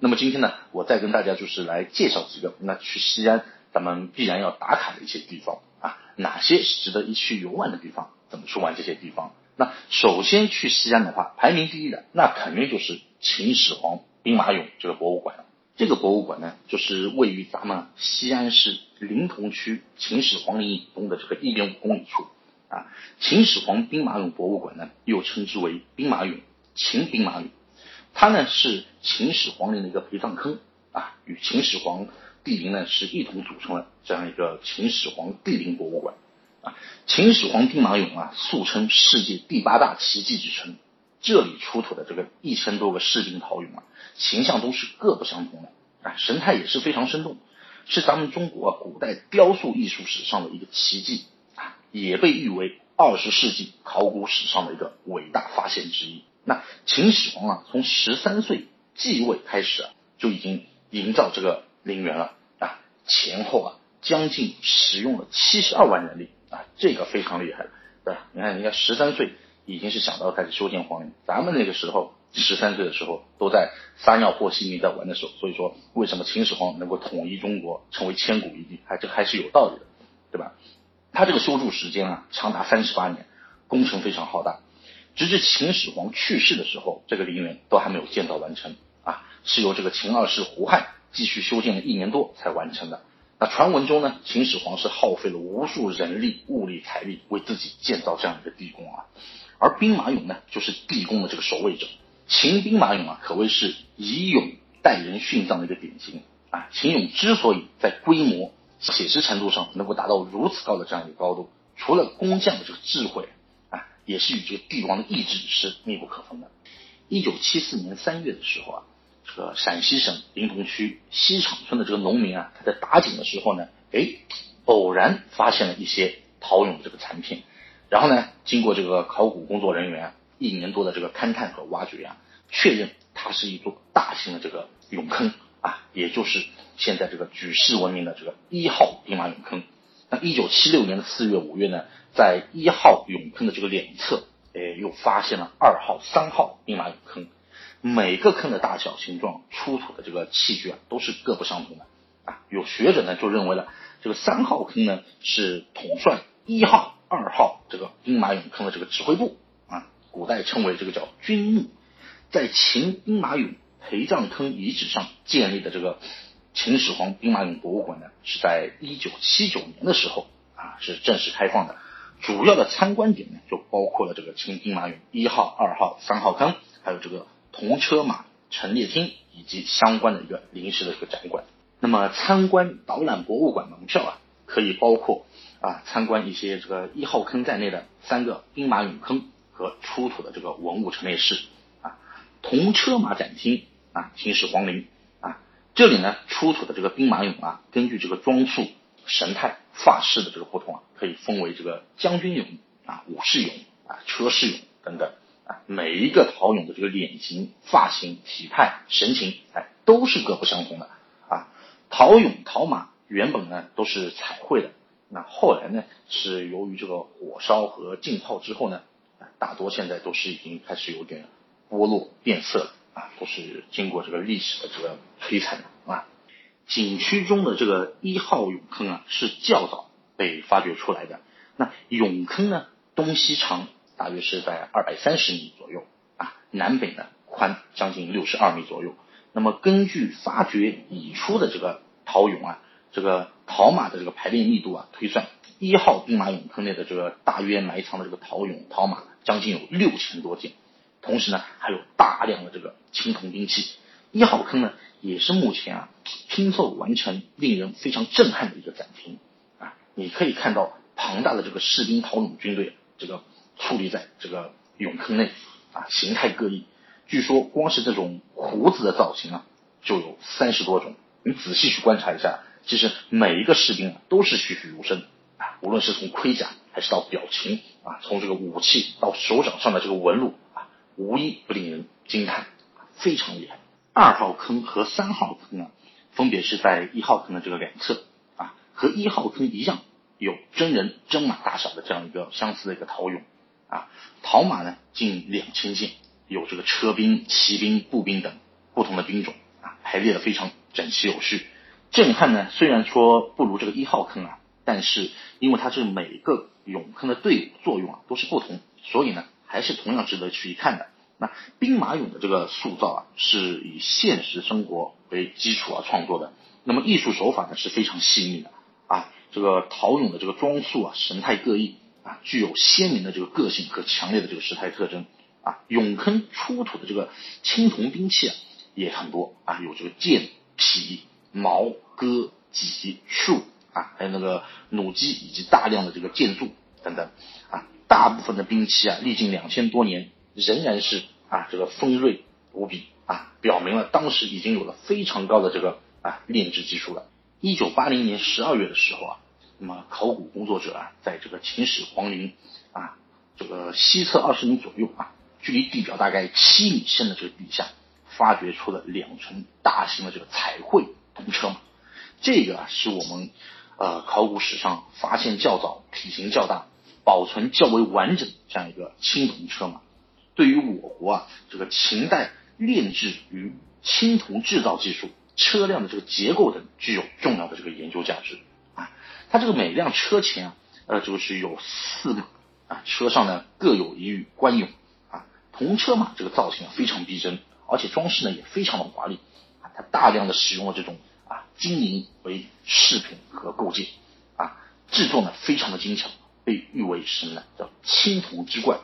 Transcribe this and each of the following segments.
那么今天呢，我再跟大家就是来介绍几个那去西安咱们必然要打卡的一些地方啊，哪些是值得一去游玩的地方，怎么去玩这些地方？那首先去西安的话，排名第一的那肯定就是秦始皇兵马俑这个博物馆了。这个博物馆呢，就是位于咱们西安市临潼区秦始皇陵以东的这个一点五公里处啊。秦始皇兵马俑博物馆呢，又称之为兵马俑、秦兵马俑。它呢是秦始皇陵的一个陪葬坑啊，与秦始皇帝陵呢是一同组成了这样一个秦始皇帝陵博物馆啊。秦始皇兵马俑啊，素称世界第八大奇迹之称。这里出土的这个一千多个士兵陶俑啊，形象都是各不相同的啊，神态也是非常生动，是咱们中国古代雕塑艺术史上的一个奇迹啊，也被誉为二十世纪考古史上的一个伟大发现之一。那秦始皇啊，从十三岁继位开始啊，就已经营造这个陵园了啊，前后啊将近使用了七十二万人力啊，这个非常厉害了，对吧？你看人家十三岁已经是想到开始修建皇陵，咱们那个时候十三岁的时候都在撒尿和稀泥在玩的时候，所以说为什么秦始皇能够统一中国，成为千古一帝，还这还是有道理的，对吧？他这个修筑时间啊长达三十八年，工程非常浩大。直至秦始皇去世的时候，这个陵园都还没有建造完成啊，是由这个秦二世胡亥继续修建了一年多才完成的。那传闻中呢，秦始皇是耗费了无数人力、物力、财力为自己建造这样一个地宫啊。而兵马俑呢，就是地宫的这个守卫者。秦兵马俑啊，可谓是以俑代人殉葬的一个典型啊。秦俑之所以在规模、写实程度上能够达到如此高的这样一个高度，除了工匠的这个智慧。也是与这个帝王的意志是密不可分的。一九七四年三月的时候啊，这个陕西省临潼区西场村的这个农民啊，他在打井的时候呢，哎，偶然发现了一些陶俑的这个残片，然后呢，经过这个考古工作人员一年多的这个勘探和挖掘啊，确认它是一座大型的这个俑坑啊，也就是现在这个举世闻名的这个一号兵马俑坑。那一九七六年的四月、五月呢？在一号俑坑的这个两侧，哎，又发现了二号、三号兵马俑坑，每个坑的大小、形状、出土的这个器具啊，都是各不相同的啊。有学者呢就认为了，这个三号坑呢是统帅一号、二号这个兵马俑坑的这个指挥部啊，古代称为这个叫军墓。在秦兵马俑陪葬坑遗址上建立的这个秦始皇兵马俑博物馆呢，是在一九七九年的时候啊是正式开放的。主要的参观点呢，就包括了这个秦兵马俑一号、二号、三号坑，还有这个铜车马陈列厅以及相关的一个临时的这个展馆。那么参观导览博物馆门票啊，可以包括啊参观一些这个一号坑在内的三个兵马俑坑和出土的这个文物陈列室啊，铜车马展厅啊，秦始皇陵，这里呢出土的这个兵马俑啊，根据这个装束。神态、发饰的这个不同啊，可以分为这个将军俑啊、武士俑啊、车士俑等等啊。每一个陶俑的这个脸型、发型、体态、神情，哎，都是各不相同的啊。陶俑、陶马原本呢都是彩绘的，那后来呢是由于这个火烧和浸泡之后呢，大多现在都是已经开始有点剥落变色了啊，都是经过这个历史的这个摧残的啊。景区中的这个一号俑坑啊，是较早被发掘出来的。那俑坑呢，东西长大约是在二百三十米左右啊，南北呢宽将近六十二米左右。那么根据发掘已出的这个陶俑啊，这个陶马的这个排列密度啊，推算一号兵马俑坑内的这个大约埋藏的这个陶俑陶马将近有六千多件，同时呢还有大量的这个青铜兵器。一号坑呢，也是目前啊拼凑完成令人非常震撼的一个展厅啊，你可以看到庞大的这个士兵陶俑军队，这个矗立在这个俑坑内啊，形态各异。据说光是这种胡子的造型啊，就有三十多种。你仔细去观察一下，其实每一个士兵啊都是栩栩如生啊，无论是从盔甲还是到表情啊，从这个武器到手掌上的这个纹路啊，无一不令人惊叹，非常厉害。二号坑和三号坑啊，分别是在一号坑的这个两侧啊，和一号坑一样，有真人真马大小的这样一个相似的一个陶俑啊，陶马呢近两千件，有这个车兵、骑兵、步兵等不同的兵种啊，排列的非常整齐有序。震撼呢，虽然说不如这个一号坑啊，但是因为它这每个俑坑的队伍作用啊都是不同，所以呢还是同样值得去一看的。那兵马俑的这个塑造啊，是以现实生活为基础而创作的。那么艺术手法呢是非常细腻的啊，这个陶俑的这个装束啊神态各异啊，具有鲜明的这个个性和强烈的这个时态特征啊。俑坑出土的这个青铜兵器啊也很多啊，有这个剑、匹、矛、戈、戟、树啊，还有那个弩机以及大量的这个箭柱等等啊。大部分的兵器啊，历经两千多年仍然是啊这个锋锐无比啊，表明了当时已经有了非常高的这个。啊，炼制技术了。一九八零年十二月的时候啊，那么考古工作者啊，在这个秦始皇陵啊，这个西侧二十米左右啊，距离地表大概七米深的这个地下，发掘出了两层大型的这个彩绘铜车马。这个啊，是我们呃考古史上发现较早、体型较大、保存较为完整的这样一个青铜车马。对于我国啊，这个秦代炼制与青铜制造技术。车辆的这个结构等具有重要的这个研究价值啊，它这个每辆车前啊，呃，就是有四马啊，车上呢各有一羽官俑啊，铜车马这个造型啊非常逼真，而且装饰呢也非常的华丽啊，它大量的使用了这种啊金银为饰品和构件啊，制作呢非常的精巧，被誉为什么呢？叫青铜之冠。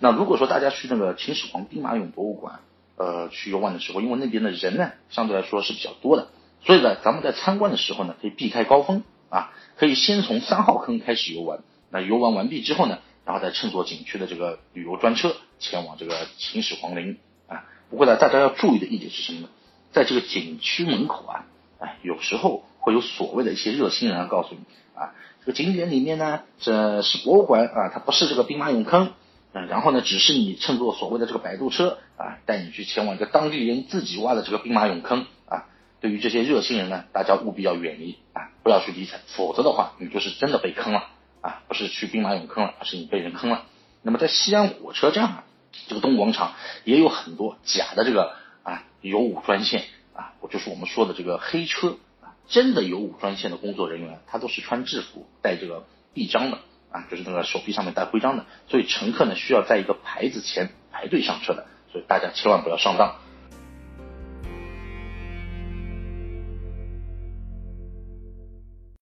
那如果说大家去那个秦始皇兵马俑博物馆。呃，去游玩的时候，因为那边的人呢，相对来说是比较多的，所以呢，咱们在参观的时候呢，可以避开高峰啊，可以先从三号坑开始游玩。那游玩完毕之后呢，然后再乘坐景区的这个旅游专车前往这个秦始皇陵啊。不过呢，大家要注意的一点是什么呢？在这个景区门口啊，哎，有时候会有所谓的一些热心人，告诉你啊，这个景点里面呢，这是博物馆啊，它不是这个兵马俑坑。嗯，然后呢，只是你乘坐所谓的这个摆渡车啊，带你去前往一个当地人自己挖的这个兵马俑坑啊。对于这些热心人呢，大家务必要远离啊，不要去理睬，否则的话，你就是真的被坑了啊，不是去兵马俑坑了，而是你被人坑了。那么在西安火车站啊，这个东广场也有很多假的这个啊有武专线啊，我就是我们说的这个黑车啊，真的有武专线的工作人员，他都是穿制服、带这个臂章的。啊，就是那个手臂上面带徽章的，所以乘客呢需要在一个牌子前排队上车的，所以大家千万不要上当。